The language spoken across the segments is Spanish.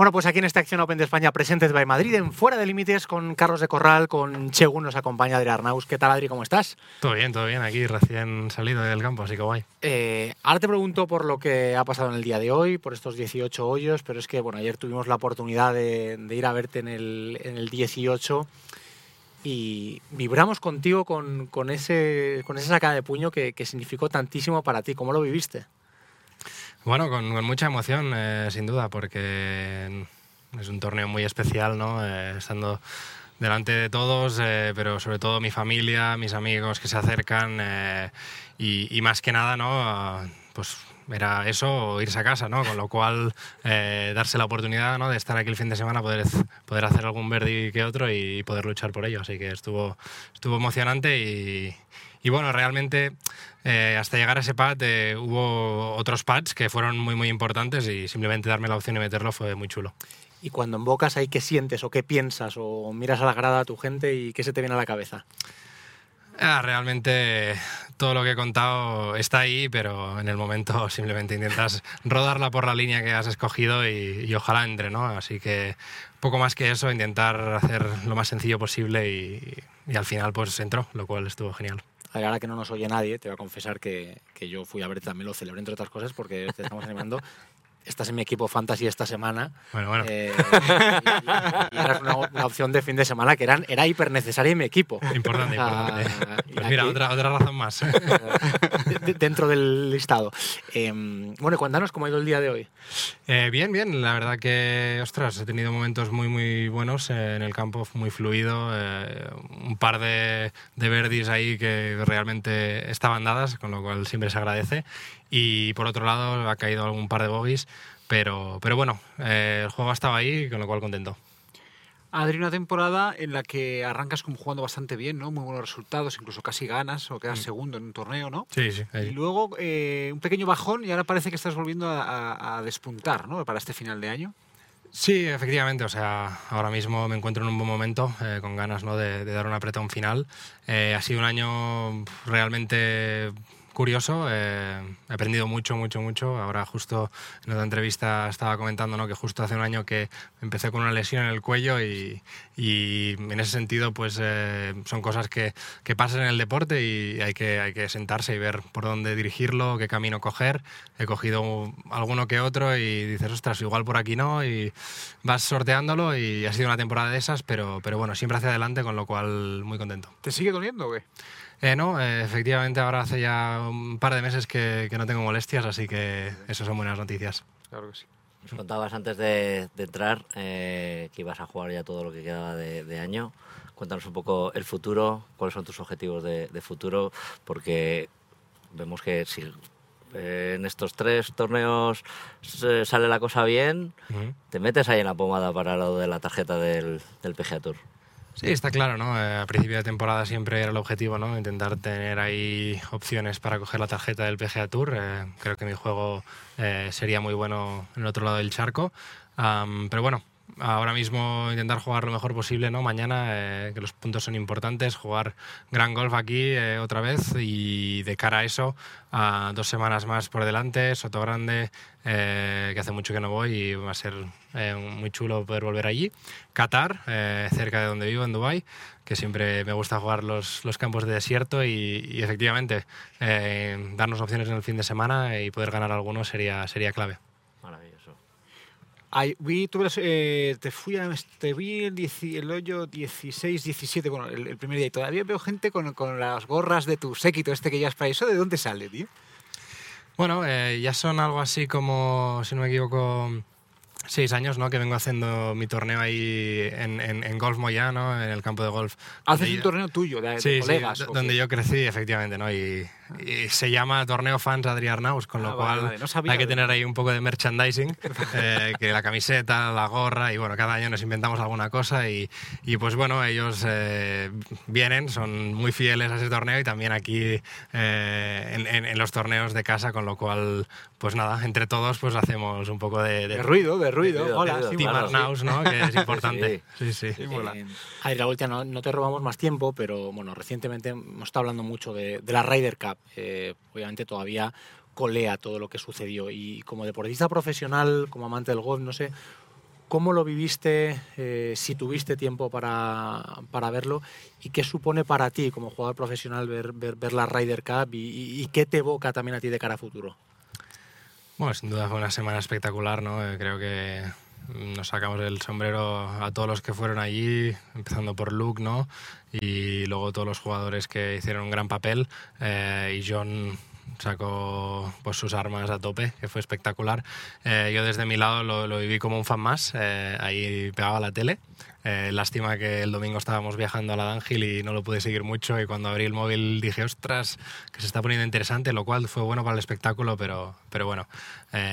Bueno, pues aquí en esta acción Open de España, presentes by Madrid, en Fuera de Límites, con Carlos de Corral, con Chegun, nos acompaña Adri Arnaus. ¿Qué tal, Adri? ¿Cómo estás? Todo bien, todo bien, aquí recién salido del campo, así que guay. Eh, ahora te pregunto por lo que ha pasado en el día de hoy, por estos 18 hoyos, pero es que, bueno, ayer tuvimos la oportunidad de, ir a verte en el, en el 18 y vibramos contigo con, con, ese, con esa sacada de puño que, que significó tantísimo para ti. ¿Cómo lo viviste? Bueno, con, mucha emoción, eh, sin duda, porque es un torneo muy especial, ¿no? Eh, estando delante de todos, eh, pero sobre todo mi familia, mis amigos que se acercan y, más que nada, ¿no? Pues era eso irse a casa, ¿no? Con lo cual, darse la oportunidad ¿no? de estar aquí el fin de semana, poder, poder hacer algún verde que otro y poder luchar por ello. Así que estuvo, estuvo emocionante y, y bueno, realmente eh, hasta llegar a ese pad eh, hubo otros pads que fueron muy, muy importantes y simplemente darme la opción y meterlo fue muy chulo. Y cuando invocas ahí, ¿qué sientes o qué piensas? ¿O miras a la grada a tu gente y qué se te viene a la cabeza? Ah, realmente todo lo que he contado está ahí, pero en el momento simplemente intentas rodarla por la línea que has escogido y, ojalá entre, ¿no? Así que poco más que eso, intentar hacer lo más sencillo posible y, y al final pues entró, lo cual estuvo genial. Ahora que no nos oye nadie, te voy a confesar que, yo fui a ver también lo celebré entre otras cosas porque te estamos animando estás en mi equipo fantasy esta semana. Bueno, bueno. Eh, y, eras una, opción de fin de semana que eran, era hiper necesaria en mi equipo. Importante, importante. pues mira, otra, otra razón más. dentro del listado. Eh, bueno, cuéntanos cómo ha ido el día de hoy. Eh, bien, bien. La verdad que, ostras, he tenido momentos muy, muy buenos en el campo, muy fluido. un par de, de verdis ahí que realmente estaban dadas, con lo cual siempre se agradece. Y por otro lado ha caído algún par de bogies, pero, pero bueno, eh, el juego estaba ahí, con lo cual contento. Adri, una temporada en la que arrancas como jugando bastante bien, ¿no? Muy buenos resultados, incluso casi ganas o quedas mm. segundo en un torneo, ¿no? Sí, sí. Y luego eh, un pequeño bajón y ahora parece que estás volviendo a, despuntar, ¿no? Para este final de año. Sí, efectivamente. O sea, ahora mismo me encuentro en un buen momento, eh, con ganas ¿no? de, dar un apretón final. ha sido un año realmente curioso, eh, he aprendido mucho, mucho, mucho. Ahora justo en otra entrevista estaba comentando ¿no? que justo hace un año que empecé con una lesión en el cuello y, y en ese sentido pues eh, son cosas que, que, pasan en el deporte y hay que, hay que sentarse y ver por dónde dirigirlo, qué camino coger. He cogido alguno que otro y dices, ostras, igual por aquí no y vas sorteándolo y ha sido una temporada de esas, pero, pero bueno, siempre hacia adelante, con lo cual muy contento. ¿Te sigue doliendo o qué? Eh, no, eh, efectivamente ahora hace ya un par de meses que, no tengo molestias, así que eso son buenas noticias. Claro que sí. Nos contabas antes de, entrar eh, que ibas a jugar ya todo lo que quedaba de, año. Cuéntanos un poco el futuro, cuáles son tus objetivos de, futuro, porque vemos que si en estos tres torneos sale la cosa bien, te metes ahí en la pomada para lo de la tarjeta del, del PGA Tour. Sí, está claro, ¿no? Eh, a principio de temporada siempre era el objetivo, ¿no? Intentar tener ahí opciones para coger la tarjeta del PGA Tour. Eh, creo que mi juego eh, sería muy bueno en el otro lado del charco. pero bueno, ahora mismo intentar jugar lo mejor posible, ¿no? Mañana, eh, que los puntos son importantes, jugar gran golf aquí eh, otra vez y de cara a eso, a dos semanas más por delante, Soto Grande, eh, que hace mucho que no voy y va a ser muy chulo poder volver allí. Qatar, cerca de donde vivo, en Dubai que siempre me gusta jugar los, los campos de desierto y, y efectivamente darnos opciones en el fin de semana y poder ganar algunos sería, sería clave. Ay, vi, eh, te fui a, te vi el, el hoyo 16, 17, bueno, el, primer día. Y todavía veo gente con, con, las gorras de tu séquito este que ya es para eso. ¿De dónde sale, tío? Bueno, eh, ya son algo así como, si no me equivoco, seis años ¿no? que vengo haciendo mi torneo ahí en, en, Golf Moyano, en el campo de golf. ¿Haces un torneo tuyo, de, sí, colegas? Sí, donde yo crecí, efectivamente, ¿no? Y, se llama Torneo Fans Adrián Naus, con lo ah, cual hay que tener ahí un poco de merchandising, eh, que la camiseta, la gorra, y bueno, cada año nos inventamos alguna cosa y, y pues bueno, ellos eh, vienen, son muy fieles a ese torneo y también aquí eh, en, en, los torneos de casa, con lo cual, pues nada, entre todos pues hacemos un poco de... De, ruido, de ruido. Hola, Team Arnaus, ¿no? Que es importante. Sí, sí. sí. no, no, te robamos más tiempo, pero bueno, recientemente hemos estado hablando mucho de, de la Ryder Cup. Eh, obviamente todavía colea todo lo que sucedió. Y como deportista profesional, como amante del golf, no sé, ¿Cómo lo viviste, eh, si tuviste tiempo para, para, verlo? ¿Y qué supone para ti como jugador profesional ver, ver, la Ryder Cup? Y, y, qué te evoca también a ti de cara a futuro? Bueno, sin duda fue una semana espectacular, ¿no? Eh, creo que nos sacamos el sombrero a todos los que fueron allí, empezando por Luke, ¿no? Y luego todos los jugadores que hicieron un gran papel. Eh, y John sacó pues, sus armas a tope, que fue espectacular. Eh, yo desde mi lado lo, lo, viví como un fan más, eh, ahí pegaba la tele. Eh, lástima que el domingo estábamos viajando a la Dángil y no lo pude seguir mucho y cuando abrí el móvil dije, ostras, que se está poniendo interesante, lo cual fue bueno para el espectáculo, pero, pero bueno,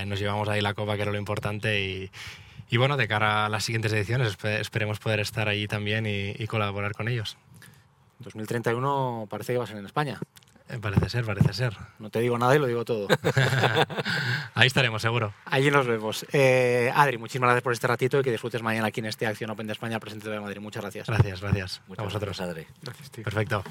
nos llevamos ahí la copa, que era lo importante y, y bueno, de cara a las siguientes ediciones esperemos poder estar allí también y, y colaborar con ellos. 2031 parece que va a ser en España. Eh, parece ser, parece ser. No te digo nada y lo digo todo. Ahí estaremos, seguro. Allí nos vemos. Eh, Adri, muchísimas gracias por este ratito y que disfrutes mañana aquí en este Acción Open de España presente de Madrid. Muchas gracias. Gracias, gracias. Muchas a vosotros. Gracias, Adri. Gracias, tío. Perfecto.